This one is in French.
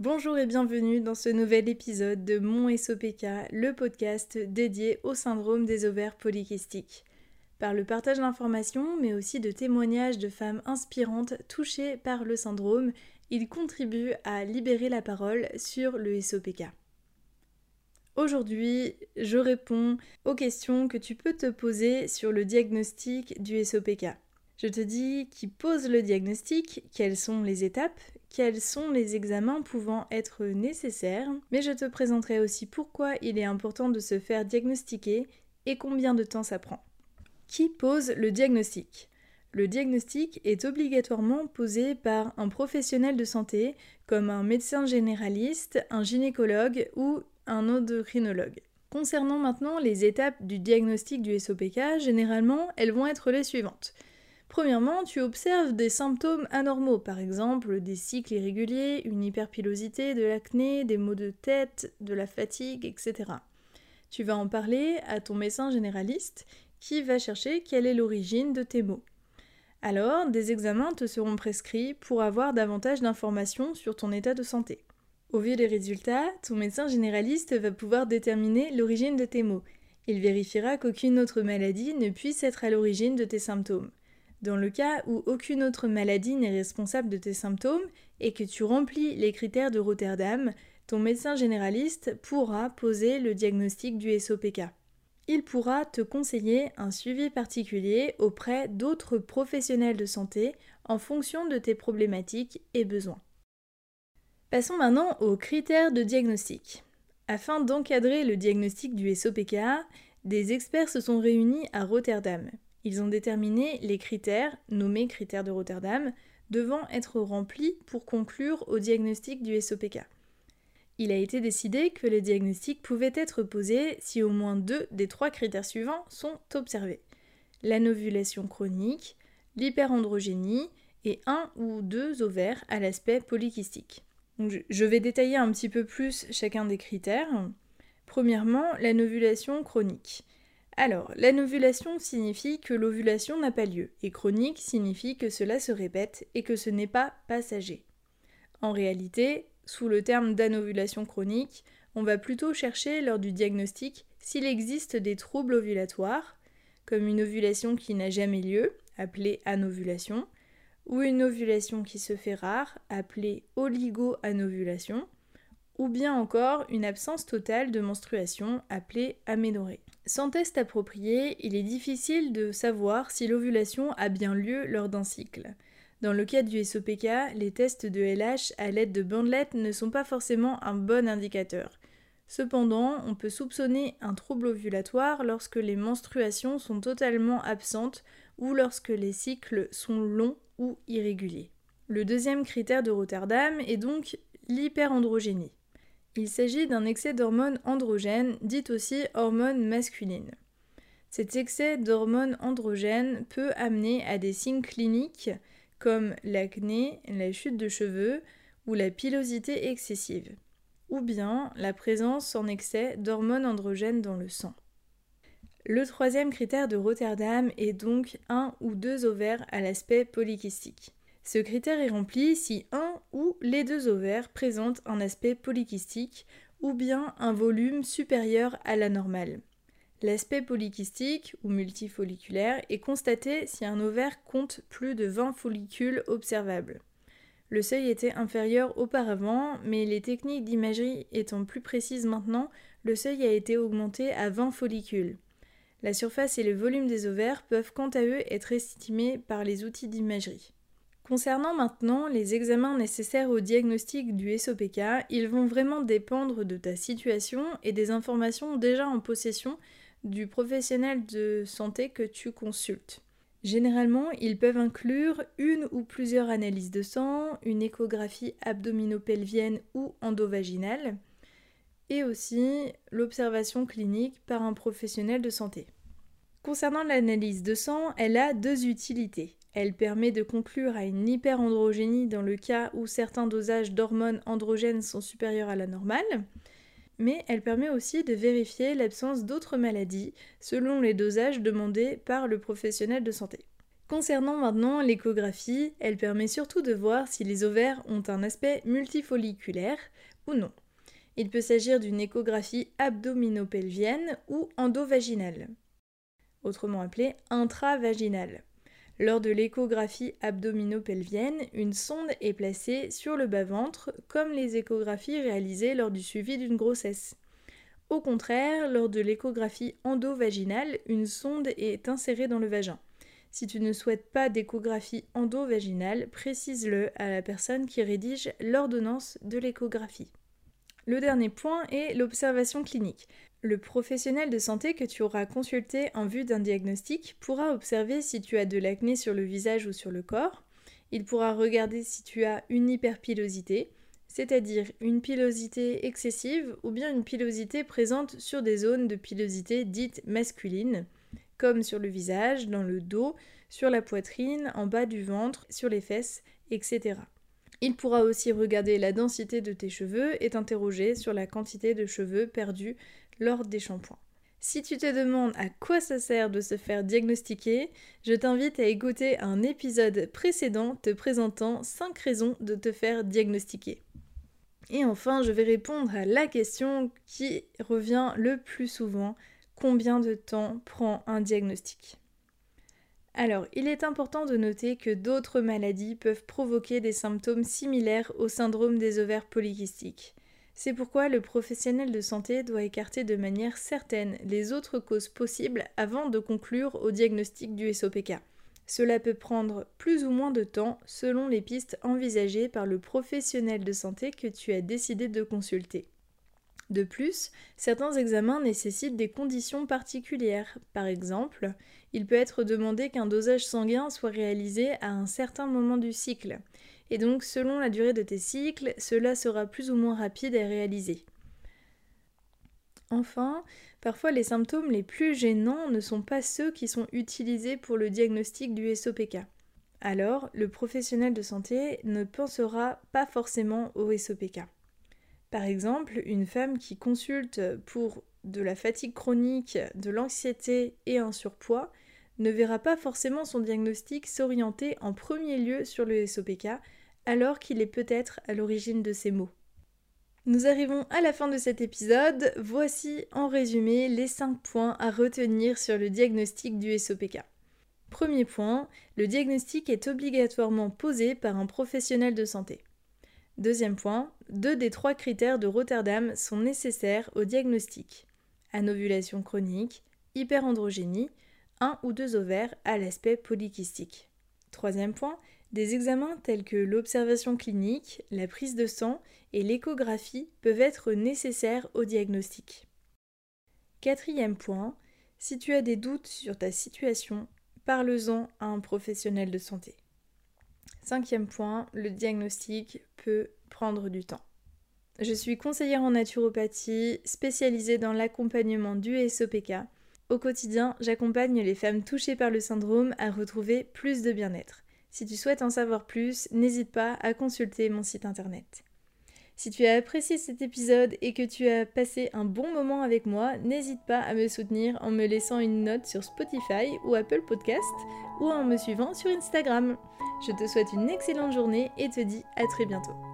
Bonjour et bienvenue dans ce nouvel épisode de Mon SOPK, le podcast dédié au syndrome des ovaires polykystiques. Par le partage d'informations, mais aussi de témoignages de femmes inspirantes touchées par le syndrome, il contribue à libérer la parole sur le SOPK. Aujourd'hui, je réponds aux questions que tu peux te poser sur le diagnostic du SOPK. Je te dis qui pose le diagnostic, quelles sont les étapes, quels sont les examens pouvant être nécessaires, mais je te présenterai aussi pourquoi il est important de se faire diagnostiquer et combien de temps ça prend. Qui pose le diagnostic? Le diagnostic est obligatoirement posé par un professionnel de santé comme un médecin généraliste, un gynécologue ou un endocrinologue. Concernant maintenant les étapes du diagnostic du SOPK, généralement elles vont être les suivantes. Premièrement, tu observes des symptômes anormaux, par exemple des cycles irréguliers, une hyperpilosité, de l'acné, des maux de tête, de la fatigue, etc. Tu vas en parler à ton médecin généraliste qui va chercher quelle est l'origine de tes maux. Alors, des examens te seront prescrits pour avoir davantage d'informations sur ton état de santé. Au vu des résultats, ton médecin généraliste va pouvoir déterminer l'origine de tes maux. Il vérifiera qu'aucune autre maladie ne puisse être à l'origine de tes symptômes. Dans le cas où aucune autre maladie n'est responsable de tes symptômes et que tu remplis les critères de Rotterdam, ton médecin généraliste pourra poser le diagnostic du SOPK. Il pourra te conseiller un suivi particulier auprès d'autres professionnels de santé en fonction de tes problématiques et besoins. Passons maintenant aux critères de diagnostic. Afin d'encadrer le diagnostic du SOPK, des experts se sont réunis à Rotterdam. Ils ont déterminé les critères, nommés critères de Rotterdam, devant être remplis pour conclure au diagnostic du SOPK. Il a été décidé que le diagnostic pouvait être posé si au moins deux des trois critères suivants sont observés. L'anovulation chronique, l'hyperandrogénie et un ou deux ovaires à l'aspect polykystique. je vais détailler un petit peu plus chacun des critères. Premièrement, l'anovulation chronique. Alors, l'anovulation signifie que l'ovulation n'a pas lieu, et chronique signifie que cela se répète et que ce n'est pas passager. En réalité, sous le terme d'anovulation chronique, on va plutôt chercher lors du diagnostic s'il existe des troubles ovulatoires, comme une ovulation qui n'a jamais lieu, appelée anovulation, ou une ovulation qui se fait rare, appelée oligo-anovulation, ou bien encore une absence totale de menstruation, appelée aménorrhée. Sans test approprié, il est difficile de savoir si l'ovulation a bien lieu lors d'un cycle. Dans le cas du SOPK, les tests de LH à l'aide de bandelettes ne sont pas forcément un bon indicateur. Cependant, on peut soupçonner un trouble ovulatoire lorsque les menstruations sont totalement absentes ou lorsque les cycles sont longs ou irréguliers. Le deuxième critère de Rotterdam est donc l'hyperandrogénie. Il s'agit d'un excès d'hormones androgènes, dites aussi hormones masculines. Cet excès d'hormones androgènes peut amener à des signes cliniques comme l'acné, la chute de cheveux ou la pilosité excessive, ou bien la présence en excès d'hormones androgènes dans le sang. Le troisième critère de Rotterdam est donc un ou deux ovaires à l'aspect polykystique. Ce critère est rempli si un ou les deux ovaires présentent un aspect polykystique ou bien un volume supérieur à la normale. L'aspect polykystique ou multifolliculaire est constaté si un ovaire compte plus de 20 follicules observables. Le seuil était inférieur auparavant, mais les techniques d'imagerie étant plus précises maintenant, le seuil a été augmenté à 20 follicules. La surface et le volume des ovaires peuvent quant à eux être estimés par les outils d'imagerie. Concernant maintenant les examens nécessaires au diagnostic du SOPK, ils vont vraiment dépendre de ta situation et des informations déjà en possession du professionnel de santé que tu consultes. Généralement, ils peuvent inclure une ou plusieurs analyses de sang, une échographie abdominopelvienne ou endovaginale, et aussi l'observation clinique par un professionnel de santé. Concernant l'analyse de sang, elle a deux utilités. Elle permet de conclure à une hyperandrogénie dans le cas où certains dosages d'hormones androgènes sont supérieurs à la normale, mais elle permet aussi de vérifier l'absence d'autres maladies selon les dosages demandés par le professionnel de santé. Concernant maintenant l'échographie, elle permet surtout de voir si les ovaires ont un aspect multifolliculaire ou non. Il peut s'agir d'une échographie abdominopelvienne ou endovaginale, autrement appelée intravaginale. Lors de l'échographie abdominopelvienne, une sonde est placée sur le bas-ventre, comme les échographies réalisées lors du suivi d'une grossesse. Au contraire, lors de l'échographie endovaginale, une sonde est insérée dans le vagin. Si tu ne souhaites pas d'échographie endovaginale, précise-le à la personne qui rédige l'ordonnance de l'échographie. Le dernier point est l'observation clinique. Le professionnel de santé que tu auras consulté en vue d'un diagnostic pourra observer si tu as de l'acné sur le visage ou sur le corps. Il pourra regarder si tu as une hyperpilosité, c'est-à-dire une pilosité excessive ou bien une pilosité présente sur des zones de pilosité dites masculines comme sur le visage, dans le dos, sur la poitrine, en bas du ventre, sur les fesses, etc. Il pourra aussi regarder la densité de tes cheveux et t'interroger sur la quantité de cheveux perdus lors des shampoings. Si tu te demandes à quoi ça sert de se faire diagnostiquer, je t'invite à écouter un épisode précédent te présentant 5 raisons de te faire diagnostiquer. Et enfin, je vais répondre à la question qui revient le plus souvent combien de temps prend un diagnostic? Alors, il est important de noter que d'autres maladies peuvent provoquer des symptômes similaires au syndrome des ovaires polykystiques. C'est pourquoi le professionnel de santé doit écarter de manière certaine les autres causes possibles avant de conclure au diagnostic du SOPK. Cela peut prendre plus ou moins de temps selon les pistes envisagées par le professionnel de santé que tu as décidé de consulter. De plus, certains examens nécessitent des conditions particulières. Par exemple, il peut être demandé qu'un dosage sanguin soit réalisé à un certain moment du cycle. Et donc, selon la durée de tes cycles, cela sera plus ou moins rapide à réaliser. Enfin, parfois les symptômes les plus gênants ne sont pas ceux qui sont utilisés pour le diagnostic du SOPK. Alors, le professionnel de santé ne pensera pas forcément au SOPK. Par exemple, une femme qui consulte pour de la fatigue chronique, de l'anxiété et un surpoids ne verra pas forcément son diagnostic s'orienter en premier lieu sur le SOPK, alors qu'il est peut-être à l'origine de ces maux. Nous arrivons à la fin de cet épisode. Voici en résumé les 5 points à retenir sur le diagnostic du SOPK. Premier point, le diagnostic est obligatoirement posé par un professionnel de santé. Deuxième point, deux des trois critères de Rotterdam sont nécessaires au diagnostic. Anovulation chronique, hyperandrogénie, un ou deux ovaires à l'aspect polykystique. Troisième point, des examens tels que l'observation clinique, la prise de sang et l'échographie peuvent être nécessaires au diagnostic. Quatrième point, si tu as des doutes sur ta situation, parle-en à un professionnel de santé. Cinquième point, le diagnostic peut prendre du temps. Je suis conseillère en naturopathie, spécialisée dans l'accompagnement du SOPK. Au quotidien, j'accompagne les femmes touchées par le syndrome à retrouver plus de bien-être. Si tu souhaites en savoir plus, n'hésite pas à consulter mon site internet. Si tu as apprécié cet épisode et que tu as passé un bon moment avec moi, n'hésite pas à me soutenir en me laissant une note sur Spotify ou Apple Podcast ou en me suivant sur Instagram. Je te souhaite une excellente journée et te dis à très bientôt.